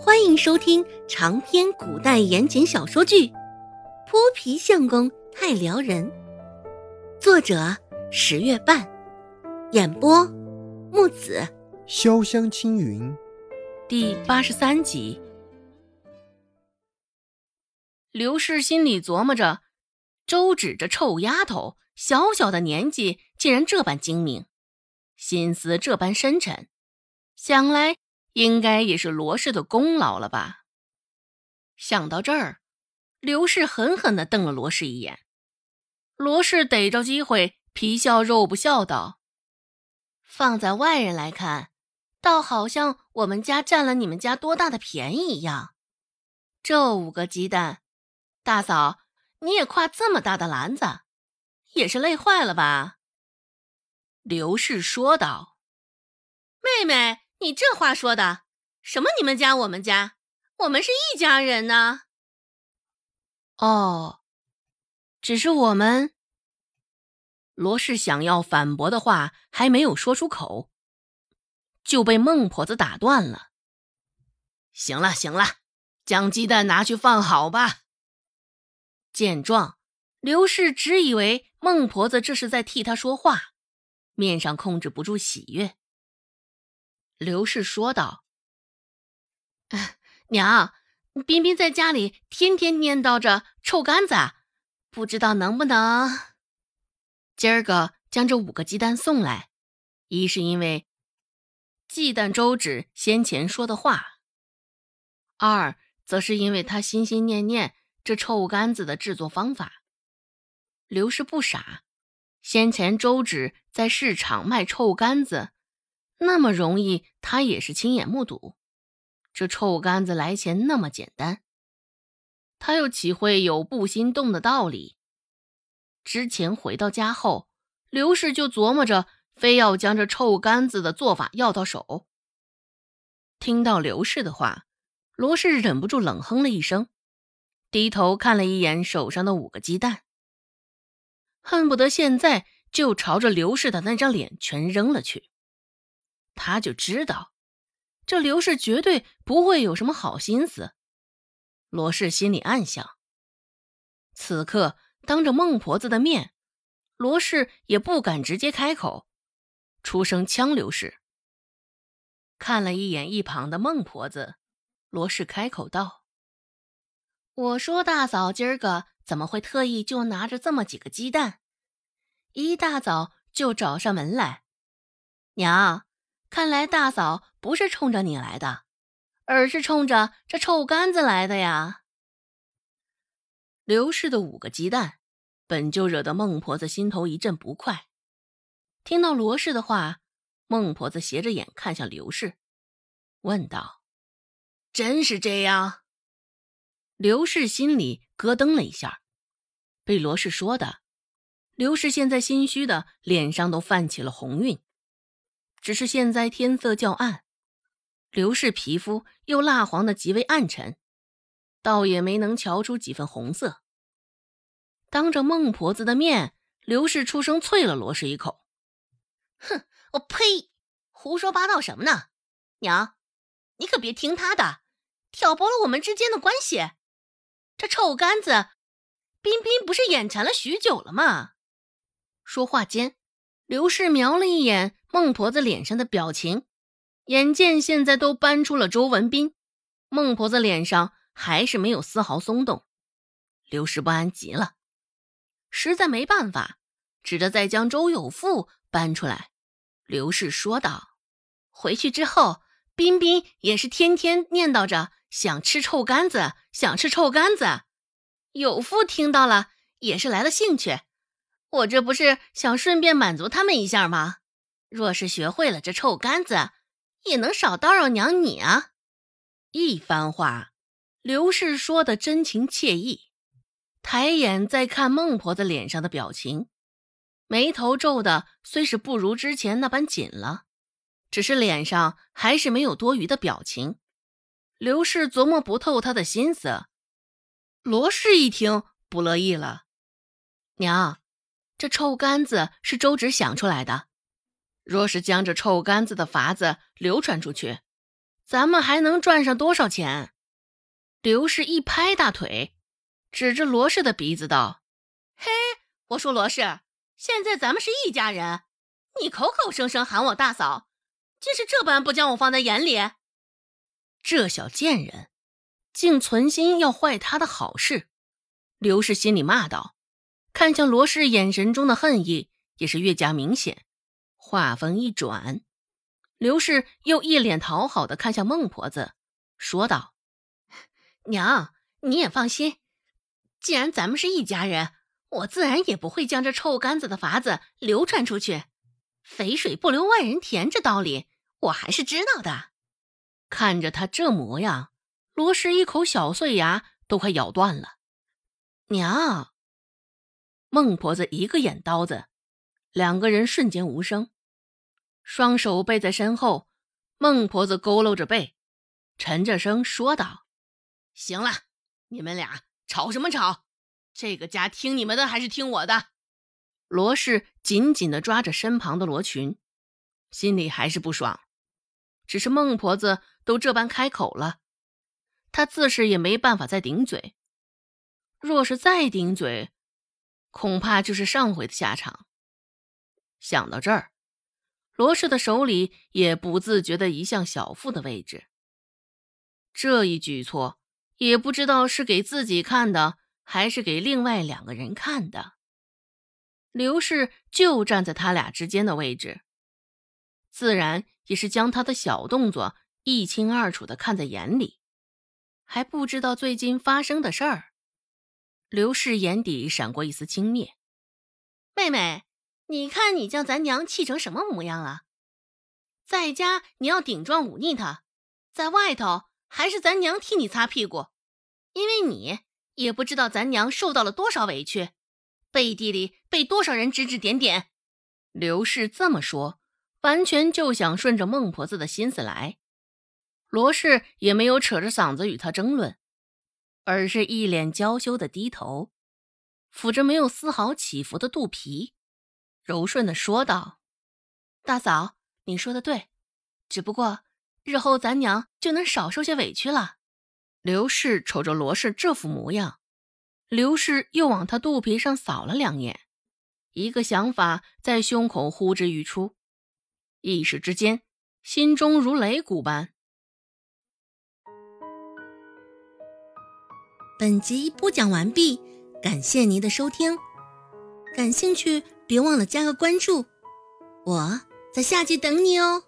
欢迎收听长篇古代言情小说剧《泼皮相公太撩人》，作者十月半，演播木子潇湘青云，第八十三集。刘氏心里琢磨着：周芷这臭丫头，小小的年纪竟然这般精明，心思这般深沉，想来。应该也是罗氏的功劳了吧？想到这儿，刘氏狠狠地瞪了罗氏一眼。罗氏逮着机会，皮笑肉不笑道：“放在外人来看，倒好像我们家占了你们家多大的便宜一样。这五个鸡蛋，大嫂你也挎这么大的篮子，也是累坏了吧？”刘氏说道：“妹妹。”你这话说的，什么你们家我们家，我们是一家人呢。哦，只是我们。罗氏想要反驳的话还没有说出口，就被孟婆子打断了。行了行了，将鸡蛋拿去放好吧。见状，刘氏只以为孟婆子这是在替他说话，面上控制不住喜悦。刘氏说道：“ 娘，彬彬在家里天天念叨着臭干子，不知道能不能今儿个将这五个鸡蛋送来。一是因为忌惮周芷先前说的话，二则是因为他心心念念这臭干子的制作方法。刘氏不傻，先前周芷在市场卖臭干子。”那么容易，他也是亲眼目睹。这臭干子来钱那么简单，他又岂会有不心动的道理？之前回到家后，刘氏就琢磨着，非要将这臭干子的做法要到手。听到刘氏的话，罗氏忍不住冷哼了一声，低头看了一眼手上的五个鸡蛋，恨不得现在就朝着刘氏的那张脸全扔了去。他就知道，这刘氏绝对不会有什么好心思。罗氏心里暗想。此刻当着孟婆子的面，罗氏也不敢直接开口，出声呛刘氏。看了一眼一旁的孟婆子，罗氏开口道：“我说大嫂，今儿个怎么会特意就拿着这么几个鸡蛋，一大早就找上门来？娘。”看来大嫂不是冲着你来的，而是冲着这臭干子来的呀。刘氏的五个鸡蛋，本就惹得孟婆子心头一阵不快。听到罗氏的话，孟婆子斜着眼看向刘氏，问道：“真是这样？”刘氏心里咯噔了一下，被罗氏说的，刘氏现在心虚的脸上都泛起了红晕。只是现在天色较暗，刘氏皮肤又蜡黄的极为暗沉，倒也没能瞧出几分红色。当着孟婆子的面，刘氏出声啐了罗氏一口：“哼，我呸！胡说八道什么呢？娘，你可别听他的，挑拨了我们之间的关系。这臭干子，彬彬不是眼馋了许久了吗？”说话间。刘氏瞄了一眼孟婆子脸上的表情，眼见现在都搬出了周文斌，孟婆子脸上还是没有丝毫松动。刘氏不安极了，实在没办法，只得再将周有富搬出来。刘氏说道：“回去之后，彬彬也是天天念叨着想吃臭干子，想吃臭干子。有富听到了，也是来了兴趣。”我这不是想顺便满足他们一下吗？若是学会了这臭干子，也能少叨扰娘你啊！一番话，刘氏说的真情切意，抬眼再看孟婆子脸上的表情，眉头皱的虽是不如之前那般紧了，只是脸上还是没有多余的表情。刘氏琢磨不透他的心思，罗氏一听不乐意了，娘。这臭干子是周芷想出来的。若是将这臭干子的法子流传出去，咱们还能赚上多少钱？刘氏一拍大腿，指着罗氏的鼻子道：“嘿，我说罗氏，现在咱们是一家人，你口口声声喊我大嫂，竟是这般不将我放在眼里。这小贱人，竟存心要坏他的好事。”刘氏心里骂道，看向罗氏眼神中的恨意也是越加明显。话锋一转，刘氏又一脸讨好的看向孟婆子，说道。娘，你也放心，既然咱们是一家人，我自然也不会将这臭干子的法子流传出去。肥水不流外人田这道理，我还是知道的。看着他这模样，罗氏一口小碎牙都快咬断了。娘，孟婆子一个眼刀子，两个人瞬间无声，双手背在身后。孟婆子佝偻着背，沉着声说道。行了，你们俩吵什么吵？这个家听你们的还是听我的？罗氏紧紧的抓着身旁的罗裙，心里还是不爽。只是孟婆子都这般开口了，她自是也没办法再顶嘴。若是再顶嘴，恐怕就是上回的下场。想到这儿，罗氏的手里也不自觉的移向小腹的位置。这一举措。也不知道是给自己看的，还是给另外两个人看的。刘氏就站在他俩之间的位置，自然也是将他的小动作一清二楚的看在眼里，还不知道最近发生的事儿。刘氏眼底闪过一丝轻蔑：“妹妹，你看你将咱娘气成什么模样了？在家你要顶撞忤逆她，在外头……”还是咱娘替你擦屁股，因为你也不知道咱娘受到了多少委屈，背地里被多少人指指点点。刘氏这么说，完全就想顺着孟婆子的心思来。罗氏也没有扯着嗓子与他争论，而是一脸娇羞的低头，抚着没有丝毫起伏的肚皮，柔顺的说道：“大嫂，你说的对，只不过……”日后咱娘就能少受些委屈了。刘氏瞅着罗氏这副模样，刘氏又往他肚皮上扫了两眼，一个想法在胸口呼之欲出，一时之间心中如擂鼓般。本集播讲完毕，感谢您的收听。感兴趣别忘了加个关注，我在下集等你哦。